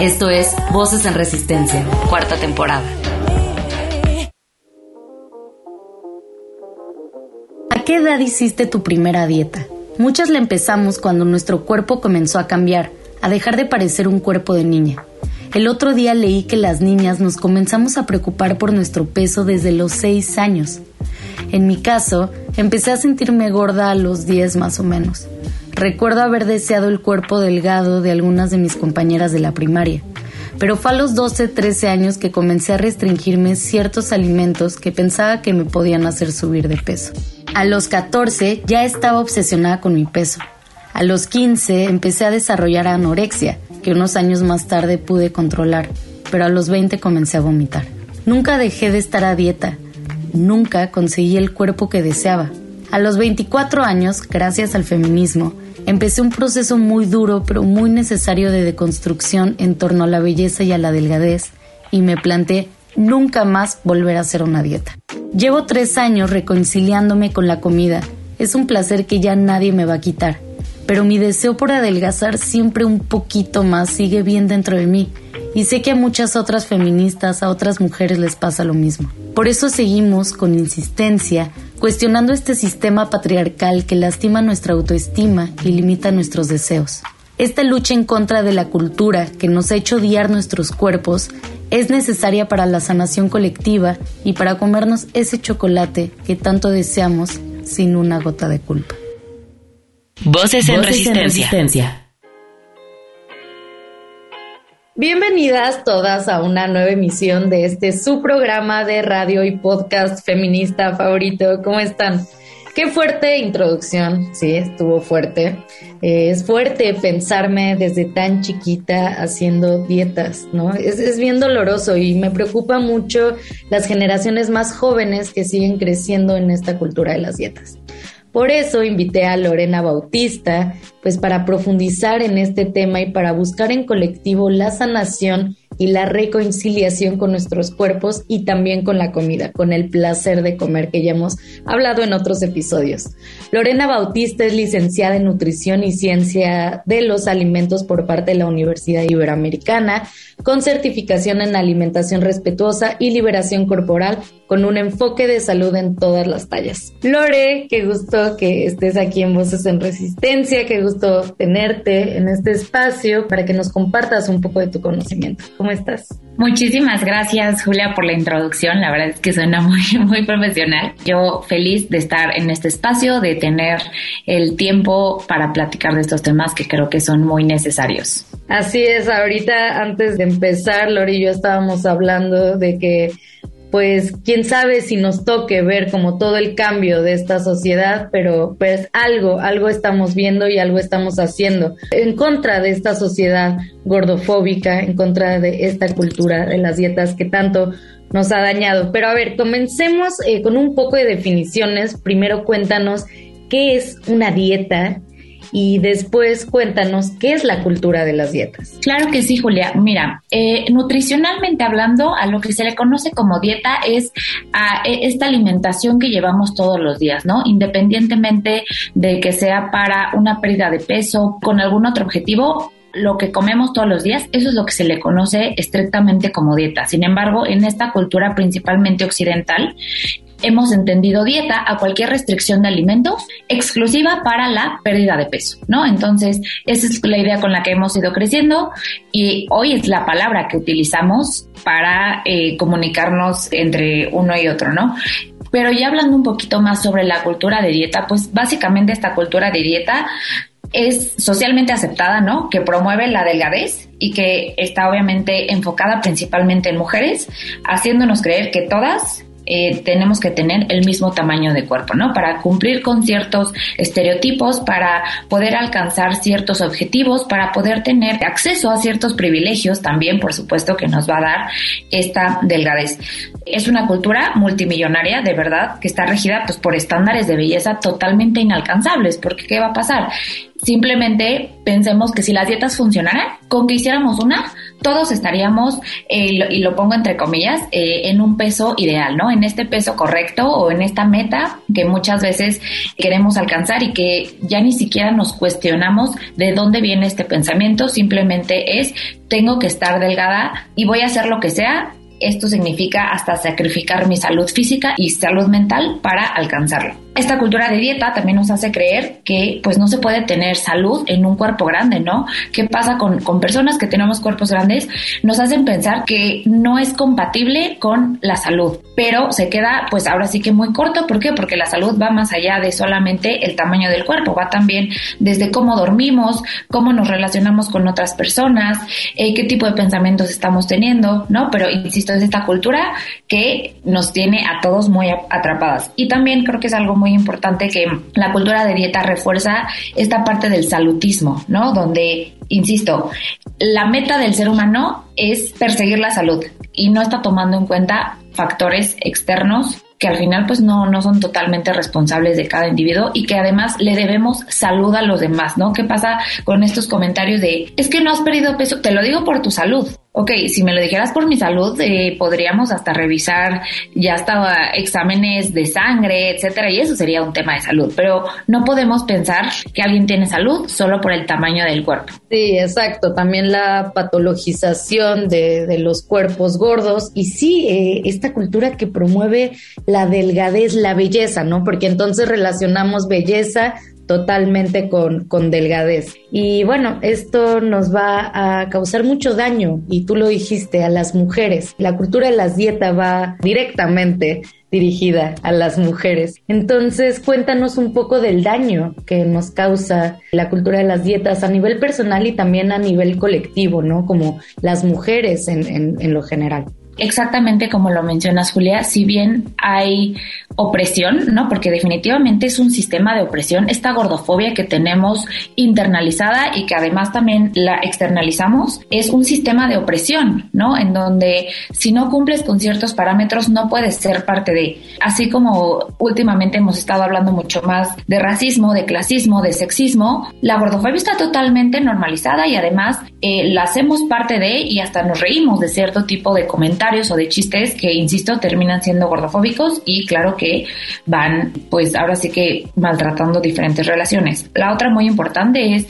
Esto es Voces en Resistencia, cuarta temporada. ¿A qué edad hiciste tu primera dieta? Muchas la empezamos cuando nuestro cuerpo comenzó a cambiar, a dejar de parecer un cuerpo de niña. El otro día leí que las niñas nos comenzamos a preocupar por nuestro peso desde los 6 años. En mi caso, empecé a sentirme gorda a los 10 más o menos. Recuerdo haber deseado el cuerpo delgado de algunas de mis compañeras de la primaria, pero fue a los 12, 13 años que comencé a restringirme ciertos alimentos que pensaba que me podían hacer subir de peso. A los 14 ya estaba obsesionada con mi peso. A los 15 empecé a desarrollar anorexia, que unos años más tarde pude controlar, pero a los 20 comencé a vomitar. Nunca dejé de estar a dieta, nunca conseguí el cuerpo que deseaba. A los 24 años, gracias al feminismo, Empecé un proceso muy duro pero muy necesario de deconstrucción en torno a la belleza y a la delgadez y me planteé nunca más volver a hacer una dieta. Llevo tres años reconciliándome con la comida. Es un placer que ya nadie me va a quitar. Pero mi deseo por adelgazar siempre un poquito más sigue bien dentro de mí y sé que a muchas otras feministas, a otras mujeres les pasa lo mismo. Por eso seguimos con insistencia cuestionando este sistema patriarcal que lastima nuestra autoestima y limita nuestros deseos. Esta lucha en contra de la cultura que nos ha hecho odiar nuestros cuerpos es necesaria para la sanación colectiva y para comernos ese chocolate que tanto deseamos sin una gota de culpa. Voces en, resistencia. Bienvenidas todas a una nueva emisión de este su programa de radio y podcast feminista favorito. ¿Cómo están? Qué fuerte introducción, sí, estuvo fuerte. Eh, es fuerte pensarme desde tan chiquita haciendo dietas, ¿no? Es, es bien doloroso y me preocupa mucho las generaciones más jóvenes que siguen creciendo en esta cultura de las dietas. Por eso invité a Lorena Bautista, pues para profundizar en este tema y para buscar en colectivo la sanación y la reconciliación con nuestros cuerpos y también con la comida, con el placer de comer que ya hemos hablado en otros episodios. Lorena Bautista es licenciada en Nutrición y Ciencia de los Alimentos por parte de la Universidad Iberoamericana, con certificación en alimentación respetuosa y liberación corporal, con un enfoque de salud en todas las tallas. Lore, qué gusto que estés aquí en Voces en Resistencia, qué gusto tenerte en este espacio para que nos compartas un poco de tu conocimiento. ¿Cómo estás? Muchísimas gracias, Julia, por la introducción. La verdad es que suena muy, muy profesional. Yo feliz de estar en este espacio, de tener el tiempo para platicar de estos temas que creo que son muy necesarios. Así es, ahorita antes de empezar, Lori y yo estábamos hablando de que pues quién sabe si nos toque ver como todo el cambio de esta sociedad, pero pues algo, algo estamos viendo y algo estamos haciendo en contra de esta sociedad gordofóbica, en contra de esta cultura de las dietas que tanto nos ha dañado. Pero a ver, comencemos eh, con un poco de definiciones. Primero cuéntanos qué es una dieta y después cuéntanos qué es la cultura de las dietas. Claro que sí, Julia. Mira, eh, nutricionalmente hablando, a lo que se le conoce como dieta es a e, esta alimentación que llevamos todos los días, ¿no? Independientemente de que sea para una pérdida de peso, con algún otro objetivo, lo que comemos todos los días, eso es lo que se le conoce estrictamente como dieta. Sin embargo, en esta cultura principalmente occidental, hemos entendido dieta a cualquier restricción de alimentos exclusiva para la pérdida de peso, ¿no? Entonces, esa es la idea con la que hemos ido creciendo y hoy es la palabra que utilizamos para eh, comunicarnos entre uno y otro, ¿no? Pero ya hablando un poquito más sobre la cultura de dieta, pues básicamente esta cultura de dieta es socialmente aceptada, ¿no? Que promueve la delgadez y que está obviamente enfocada principalmente en mujeres, haciéndonos creer que todas eh, tenemos que tener el mismo tamaño de cuerpo, ¿no? Para cumplir con ciertos estereotipos, para poder alcanzar ciertos objetivos, para poder tener acceso a ciertos privilegios también, por supuesto, que nos va a dar esta delgadez. Es una cultura multimillonaria, de verdad, que está regida pues, por estándares de belleza totalmente inalcanzables, porque ¿qué va a pasar? Simplemente pensemos que si las dietas funcionaran, con que hiciéramos una, todos estaríamos, eh, y lo pongo entre comillas, eh, en un peso ideal, ¿no? En este peso correcto o en esta meta que muchas veces queremos alcanzar y que ya ni siquiera nos cuestionamos de dónde viene este pensamiento, simplemente es, tengo que estar delgada y voy a hacer lo que sea esto significa hasta sacrificar mi salud física y salud mental para alcanzarlo. Esta cultura de dieta también nos hace creer que pues no se puede tener salud en un cuerpo grande, ¿no? ¿Qué pasa con, con personas que tenemos cuerpos grandes? Nos hacen pensar que no es compatible con la salud, pero se queda pues ahora sí que muy corto. ¿Por qué? Porque la salud va más allá de solamente el tamaño del cuerpo, va también desde cómo dormimos, cómo nos relacionamos con otras personas, eh, qué tipo de pensamientos estamos teniendo, ¿no? Pero insisto, es esta cultura que nos tiene a todos muy atrapadas. Y también creo que es algo muy importante que la cultura de dieta refuerza esta parte del salutismo, ¿no? Donde, insisto, la meta del ser humano es perseguir la salud y no está tomando en cuenta factores externos que al final pues no, no son totalmente responsables de cada individuo y que además le debemos salud a los demás, ¿no? ¿Qué pasa con estos comentarios de, es que no has perdido peso? Te lo digo por tu salud. Ok, si me lo dijeras por mi salud, eh, podríamos hasta revisar ya hasta exámenes de sangre, etcétera, y eso sería un tema de salud. Pero no podemos pensar que alguien tiene salud solo por el tamaño del cuerpo. Sí, exacto. También la patologización de, los cuerpos gordos y sí, eh, esta cultura que promueve la delgadez, la belleza, ¿no? Porque entonces relacionamos belleza totalmente con, con delgadez. Y bueno, esto nos va a causar mucho daño, y tú lo dijiste, a las mujeres. La cultura de las dietas va directamente dirigida a las mujeres. Entonces, cuéntanos un poco del daño que nos causa la cultura de las dietas a nivel personal y también a nivel colectivo, ¿no? Como las mujeres en, en, en lo general exactamente como lo mencionas, Julia, si bien hay opresión, ¿no? Porque definitivamente es un sistema de opresión, esta gordofobia que tenemos internalizada y que además también la externalizamos, es un sistema de opresión, ¿no? En donde si no cumples con ciertos parámetros no puedes ser parte de, así como últimamente hemos estado hablando mucho más de racismo, de clasismo, de sexismo, la gordofobia está totalmente normalizada y además eh, la hacemos parte de y hasta nos reímos de cierto tipo de comentarios o de chistes que, insisto, terminan siendo gordofóbicos y claro que van, pues ahora sí que maltratando diferentes relaciones. La otra muy importante es,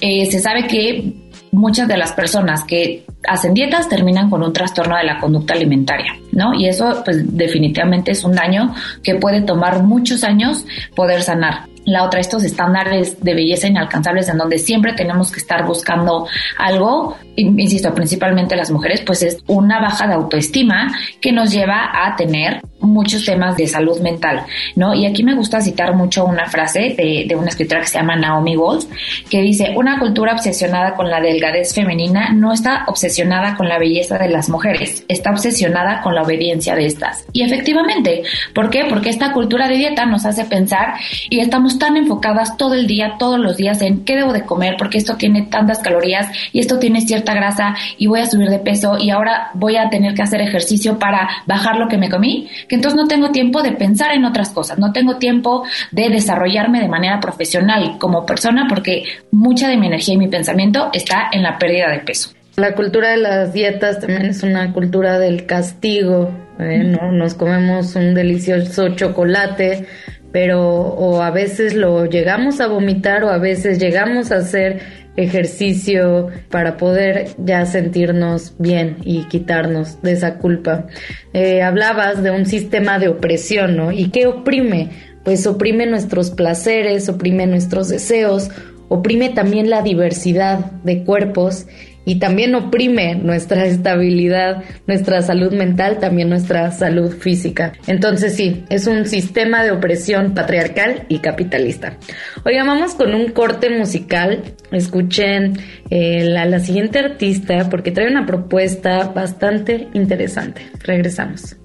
eh, se sabe que muchas de las personas que hacen dietas terminan con un trastorno de la conducta alimentaria, ¿no? Y eso pues definitivamente es un daño que puede tomar muchos años poder sanar. La otra, estos estándares de belleza inalcanzables en donde siempre tenemos que estar buscando algo, insisto, principalmente las mujeres, pues es una baja de autoestima que nos lleva a tener muchos temas de salud mental, ¿no? Y aquí me gusta citar mucho una frase de, una escritora que se llama Naomi Wolf, que dice, una cultura obsesionada con la delgadez femenina no está obsesionada con la belleza de las mujeres, está obsesionada con la obediencia de estas. Y efectivamente, ¿por qué? Porque esta cultura de dieta nos hace pensar y estamos tan enfocadas todo el día, todos los días en qué debo de comer, porque esto tiene tantas calorías y esto tiene cierta grasa y voy a subir de peso y ahora voy a tener que hacer ejercicio para bajar lo que me comí, entonces no tengo tiempo de pensar en otras cosas, no tengo tiempo de desarrollarme de manera profesional como persona porque mucha de mi energía y mi pensamiento está en la pérdida de peso. La cultura de las dietas también es una cultura del castigo, ¿eh? ¿no? Nos comemos un delicioso chocolate, pero o a veces lo llegamos a vomitar o a veces llegamos a hacer ejercicio para poder ya sentirnos bien y quitarnos de esa culpa. Eh, hablabas de un sistema de opresión, ¿no? ¿Y qué oprime? Pues oprime nuestros placeres, oprime nuestros deseos, oprime también la diversidad de cuerpos y también oprime nuestra estabilidad, nuestra salud mental, también nuestra salud física. Entonces sí, es un sistema de opresión patriarcal y capitalista. Oiga, vamos con un corte musical. Escuchen eh, la, la siguiente artista porque trae una propuesta bastante interesante. Regresamos.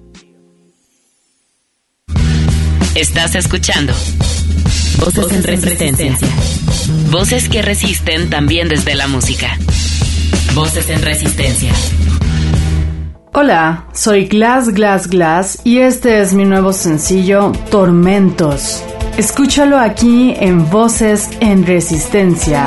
Estás escuchando Voces, en resistencia. Voces que resisten también desde la música. Voces en resistencia. Hola, soy Glass Glass Glass y este es mi nuevo sencillo Tormentos. Escúchalo aquí en Voces en Resistencia.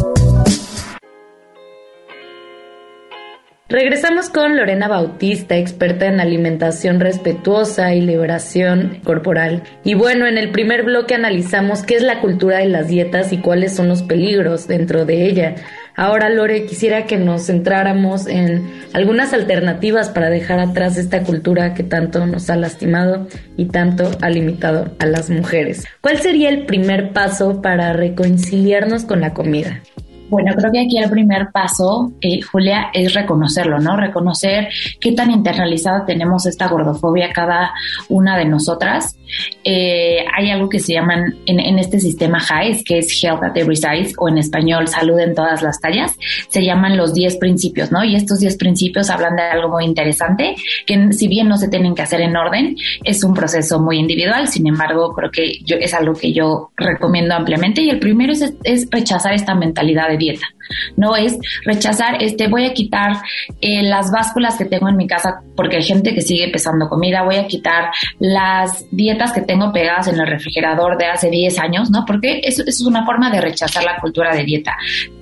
Regresamos con Lorena Bautista, experta en alimentación respetuosa y liberación corporal. Y bueno, en el primer bloque analizamos qué es la cultura de las dietas y cuáles son los peligros dentro de ella. Ahora, Lore, quisiera que nos centráramos en algunas alternativas para dejar atrás esta cultura que tanto nos ha lastimado y tanto ha limitado a las mujeres. ¿Cuál sería el primer paso para reconciliarnos con la comida? Bueno, creo que aquí el primer paso, eh, Julia, es reconocerlo, ¿no? Reconocer qué tan internalizada tenemos esta gordofobia cada una de nosotras. Eh, hay algo que se llaman en, este sistema HIGHS, que es Health at Every Size, o en español Salud en todas las tallas, se llaman los 10 principios, ¿no? Y estos 10 principios hablan de algo muy interesante, que si bien no se tienen que hacer en orden, es un proceso muy individual, sin embargo, creo que yo, es algo que yo recomiendo ampliamente. Y el primero es, es rechazar esta mentalidad de dieta. No es rechazar, este, voy a quitar eh, las básculas que tengo en mi casa porque hay gente que sigue pesando comida, voy a quitar las dietas que tengo pegadas en el refrigerador de hace 10 años, ¿no? Porque eso, es una forma de rechazar la cultura de dieta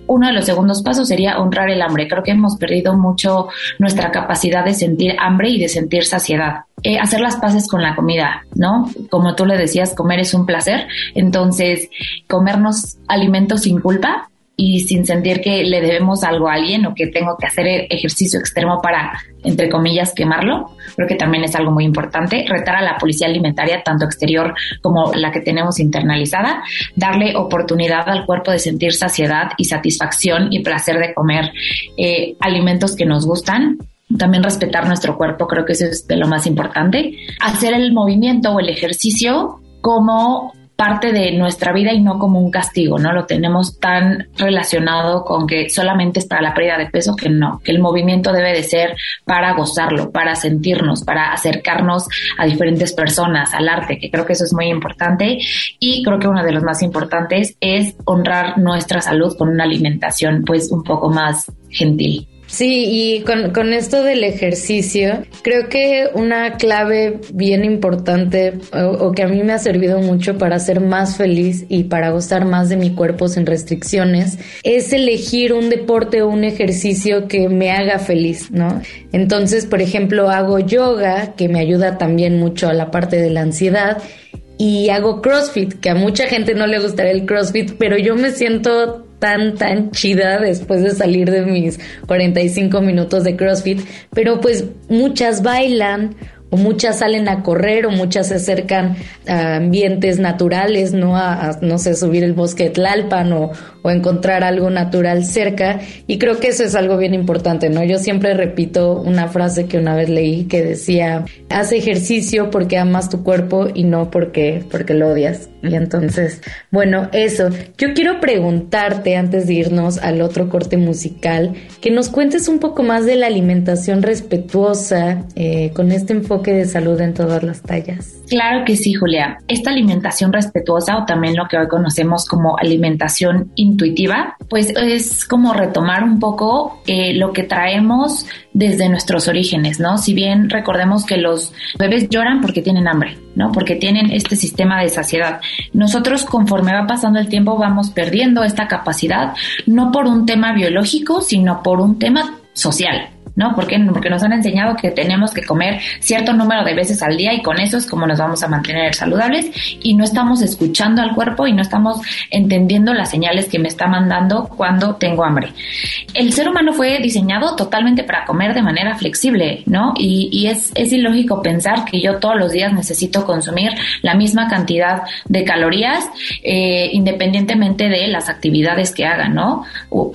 uno de los segundos pasos sería honrar el hambre. Creo que hemos perdido mucho nuestra capacidad de sentir hambre y de sentir saciedad. Eh, hacer las paces con la comida, ¿no? Como tú le decías, comer es un placer. Entonces, comernos alimentos sin culpa y sin sentir que le debemos algo a alguien o que tengo que hacer ejercicio extremo para, entre comillas, quemarlo. Creo que también es algo muy importante. Retar a la policía alimentaria, tanto exterior como la que tenemos internalizada, darle oportunidad al cuerpo de sentir saciedad y satisfacción y placer de comer eh, alimentos que nos gustan también respetar nuestro cuerpo, creo que eso es de lo más importante. Hacer el movimiento o el ejercicio como parte de nuestra vida y no como un castigo, ¿no? Lo tenemos tan relacionado con que solamente es para la pérdida de peso que no, que el movimiento debe de ser para gozarlo, para sentirnos, para acercarnos a diferentes personas, al arte, que creo que eso es muy importante y creo que uno de los más importantes es honrar nuestra salud con una alimentación pues un poco más gentil. Sí, y con, con, esto del ejercicio, creo que una clave bien importante o, que a mí me ha servido mucho para ser más feliz y para gustar más de mi cuerpo sin restricciones es elegir un deporte o un ejercicio que me haga feliz, ¿no? Entonces, por ejemplo, hago yoga, que me ayuda también mucho a la parte de la ansiedad y hago CrossFit, que a mucha gente no le gustaría el CrossFit, pero yo me siento tan, tan chida después de salir de mis 45 minutos de CrossFit, pero pues muchas bailan o muchas salen a correr o muchas se acercan a ambientes naturales, ¿no? A, no sé, subir el bosque de Tlalpan o, o, encontrar algo natural cerca. Y creo que eso es algo bien importante, ¿no? Yo siempre repito una frase que una vez leí que decía, haz ejercicio porque amas tu cuerpo y no porque, porque lo odias. Y entonces, bueno, eso. Yo quiero preguntarte antes de irnos al otro corte musical, que nos cuentes un poco más de la alimentación respetuosa eh, con este enfoque de salud en todas las tallas. Claro que sí, Julia. Esta alimentación respetuosa o también lo que hoy conocemos como alimentación intuitiva, pues es como retomar un poco eh, lo que traemos desde nuestros orígenes, ¿no? Si bien recordemos que los bebés lloran porque tienen hambre, ¿no? Porque tienen este sistema de saciedad. Nosotros conforme va pasando el tiempo vamos perdiendo esta capacidad, no por un tema biológico, sino por un tema social. ¿No? ¿Por Porque nos han enseñado que tenemos que comer cierto número de veces al día y con eso es como nos vamos a mantener saludables y no estamos escuchando al cuerpo y no estamos entendiendo las señales que me está mandando cuando tengo hambre. El ser humano fue diseñado totalmente para comer de manera flexible, ¿no? Y, es, es ilógico pensar que yo todos los días necesito consumir la misma cantidad de calorías eh, independientemente de las actividades que haga, ¿no?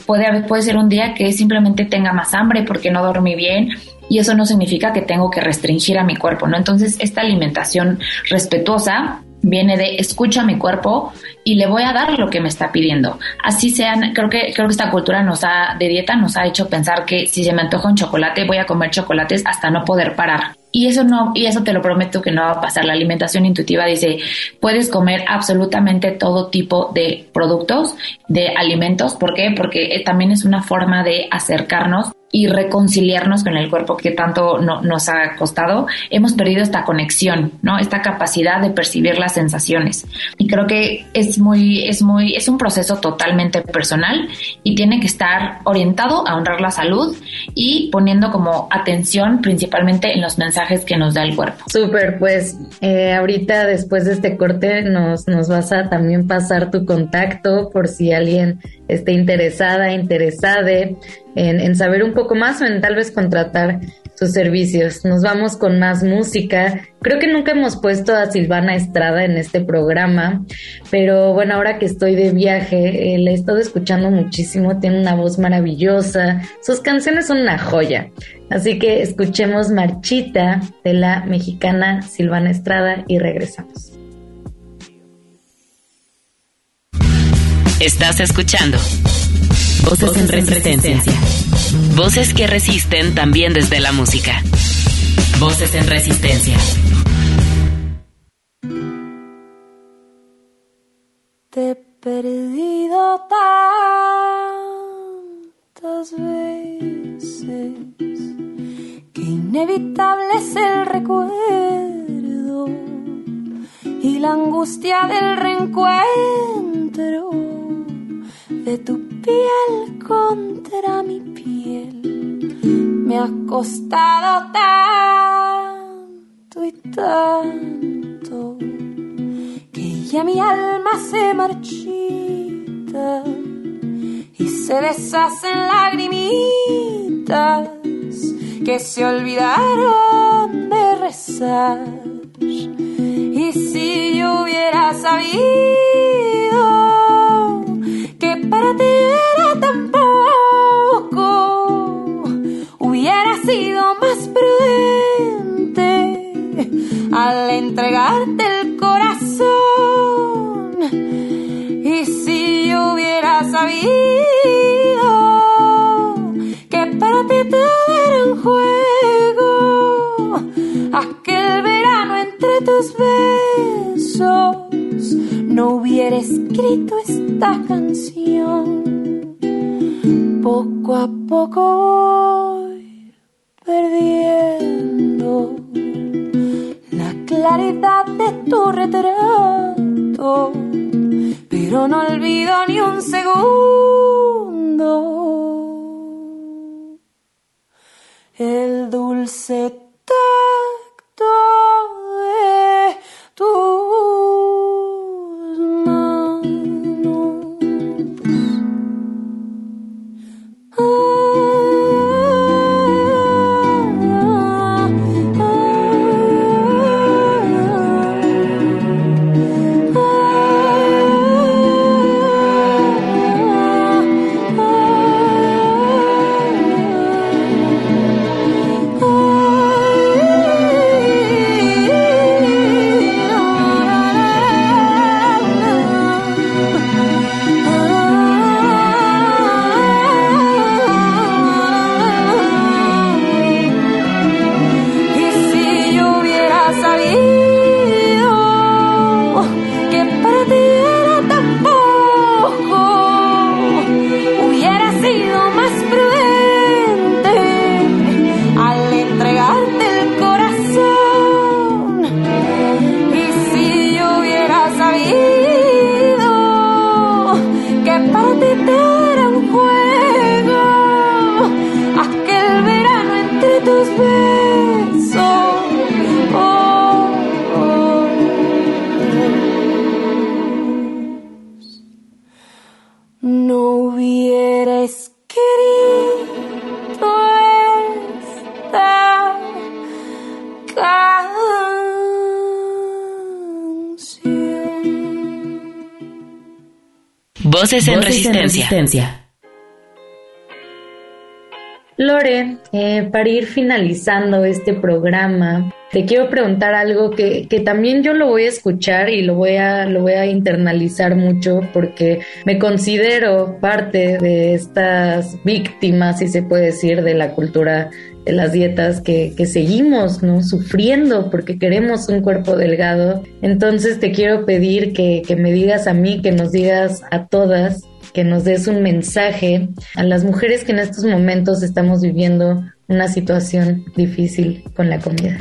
puede, puede ser un día que simplemente tenga más hambre porque no dormí bien y eso no significa que tengo que restringir a mi cuerpo, ¿no? Entonces, esta alimentación respetuosa viene de escucha a mi cuerpo y le voy a dar lo que me está pidiendo. Así sean, creo que creo que esta cultura nos ha de dieta nos ha hecho pensar que si se me antoja un chocolate, voy a comer chocolates hasta no poder parar. Y eso no, y eso te lo prometo que no va a pasar. La alimentación intuitiva dice, puedes comer absolutamente todo tipo de productos, de alimentos. ¿Por qué? Porque eh, también es una forma de acercarnos y reconciliarnos con el cuerpo que tanto nos ha costado, hemos perdido esta conexión, ¿no? Esta capacidad de percibir las sensaciones. Y creo que es muy, es muy, es un proceso totalmente personal y tiene que estar orientado a honrar la salud y poniendo como atención principalmente en los mensajes que nos da el cuerpo. Súper, pues eh, ahorita después de este corte nos, nos vas a también pasar tu contacto por si alguien esté interesada, interesada en, saber un poco más o en tal vez contratar sus servicios. Nos vamos con más música. Creo que nunca hemos puesto a Silvana Estrada en este programa, pero bueno, ahora que estoy de viaje, eh, la he estado escuchando muchísimo, tiene una voz maravillosa, sus canciones son una joya. Así que escuchemos Marchita de la mexicana Silvana Estrada y regresamos. Estás escuchando Voces, en resistencia. Voces que resisten también desde la música. Voces en resistencia. Te he perdido tantas veces que inevitable es el recuerdo y la angustia del reencuentro de tu piel contra mi piel. Me ha costado tanto y tanto que ya mi alma se marchita y se deshacen lagrimitas que se olvidaron de rezar. Y si yo hubiera sabido era tan hubiera sido más prudente al entregarte el corazón. Y si yo hubiera sabido que para ti todo era un juego, aquel verano entre tus besos, no hubiera escrito esta canción. Poco a poco voy perdiendo la claridad de tu retrato, pero no olvido ni un segundo el dulce tacto de tus Voces en resistencia. Lore, eh, para ir finalizando este programa, te quiero preguntar algo que, que también yo lo voy a escuchar y lo voy a, lo voy a internalizar mucho porque me considero parte de estas víctimas, si se puede decir, de la cultura de las dietas que, que seguimos ¿no? sufriendo porque queremos un cuerpo delgado. Entonces te quiero pedir que, que me digas a mí, que nos digas a todas, que nos des un mensaje a las mujeres que en estos momentos estamos viviendo una situación difícil con la comida.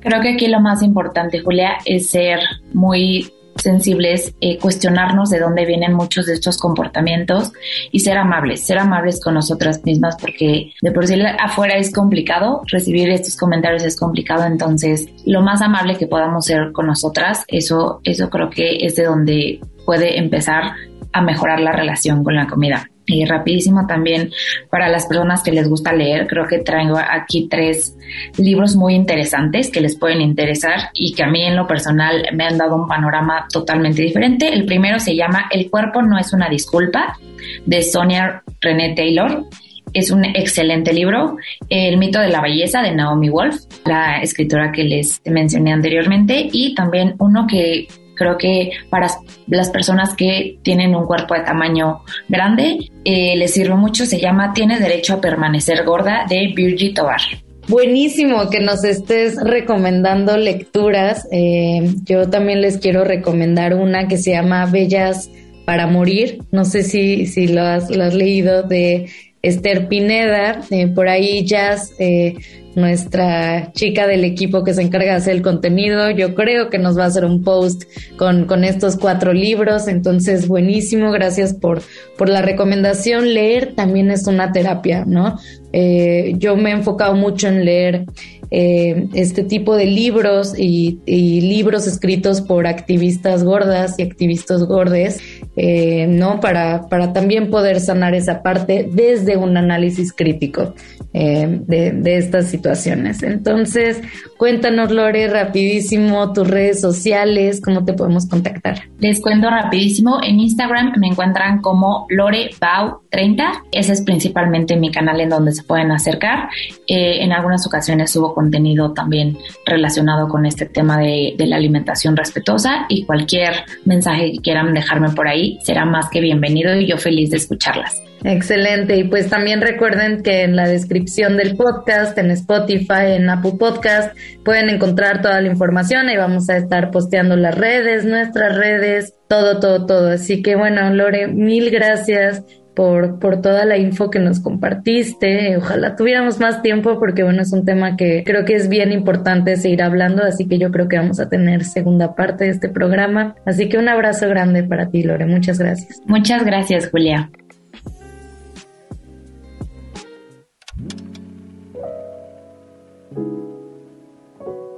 Creo que aquí lo más importante, Julia, es ser muy sensibles, eh, cuestionarnos de dónde vienen muchos de estos comportamientos y ser amables, ser amables con nosotras mismas porque de por sí afuera es complicado, recibir estos comentarios es complicado, entonces lo más amable que podamos ser con nosotras, eso, eso creo que es de donde puede empezar a mejorar la relación con la comida. Y rapidísimo también para las personas que les gusta leer, creo que traigo aquí tres libros muy interesantes que les pueden interesar y que a mí en lo personal me han dado un panorama totalmente diferente. El primero se llama El cuerpo no es una disculpa de Sonia René Taylor. Es un excelente libro. El mito de la belleza de Naomi Wolf, la escritora que les mencioné anteriormente, y también uno que creo que para las personas que tienen un cuerpo de tamaño grande eh, les sirve mucho. Se llama Tienes derecho a permanecer gorda de Virgie Tovar. Buenísimo que nos estés recomendando lecturas. Eh, yo también les quiero recomendar una que se llama Bellas para Morir. No sé si, si lo, has, lo has leído de Esther Pineda. Eh, por ahí Jazz, eh, nuestra chica del equipo que se encarga de hacer el contenido, yo creo que nos va a hacer un post con, con estos cuatro libros. Entonces, buenísimo. Gracias por, por la recomendación. Leer también es una terapia, ¿no? Eh, yo me he enfocado mucho en leer eh, este tipo de libros y, libros escritos por activistas gordas y activistas gordes, eh, ¿no? Para, para también poder sanar esa parte desde un análisis crítico eh, de, estas situaciones. Entonces, cuéntanos, Lore, rapidísimo, tus redes sociales, cómo te podemos contactar. Les cuento rapidísimo, en Instagram me encuentran como LoreBau30, ese es principalmente mi canal en donde se pueden acercar. en algunas ocasiones subo contenido también relacionado con este tema de, la alimentación respetuosa y cualquier mensaje que quieran dejarme por ahí será más que bienvenido y yo feliz de escucharlas. Excelente. Y pues también recuerden que en la descripción del podcast, en Spotify, en Apple Podcast, pueden encontrar toda la información y vamos a estar posteando las redes, nuestras redes, todo, todo, todo. Así que bueno, Lore, mil gracias por, por toda la info que nos compartiste. Ojalá tuviéramos más tiempo porque bueno, es un tema que creo que es bien importante seguir hablando, así que yo creo que vamos a tener segunda parte de este programa. Así que un abrazo grande para ti, Lore. Muchas gracias. Muchas gracias, Julia.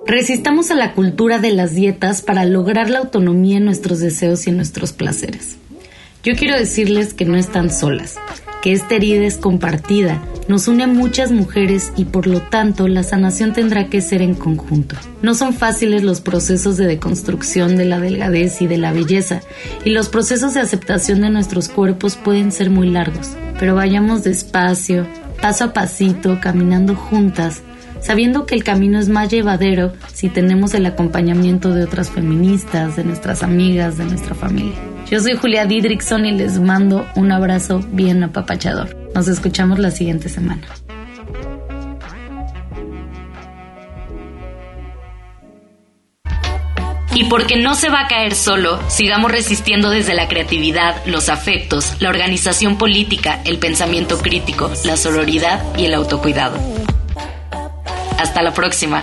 Resistamos a la cultura de las dietas para lograr la autonomía en nuestros deseos y en nuestros placeres. Yo quiero decirles que no están solas, que esta herida es compartida, nos une a muchas mujeres y por lo tanto la sanación tendrá que ser en conjunto. No son fáciles los procesos de deconstrucción de la delgadez y de la belleza, y los procesos de aceptación de nuestros cuerpos pueden ser muy largos, pero vayamos despacio, paso a pasito, caminando juntas, sabiendo que el camino es más llevadero si tenemos el acompañamiento de otras feministas, de nuestras amigas, de nuestra familia. Yo soy Julia Didrickson y les mando un abrazo bien apapachador. Nos escuchamos la siguiente semana. Y porque no se va a caer solo, sigamos resistiendo desde la creatividad, los afectos, la organización política, el pensamiento crítico, la sororidad y el autocuidado. Hasta la próxima.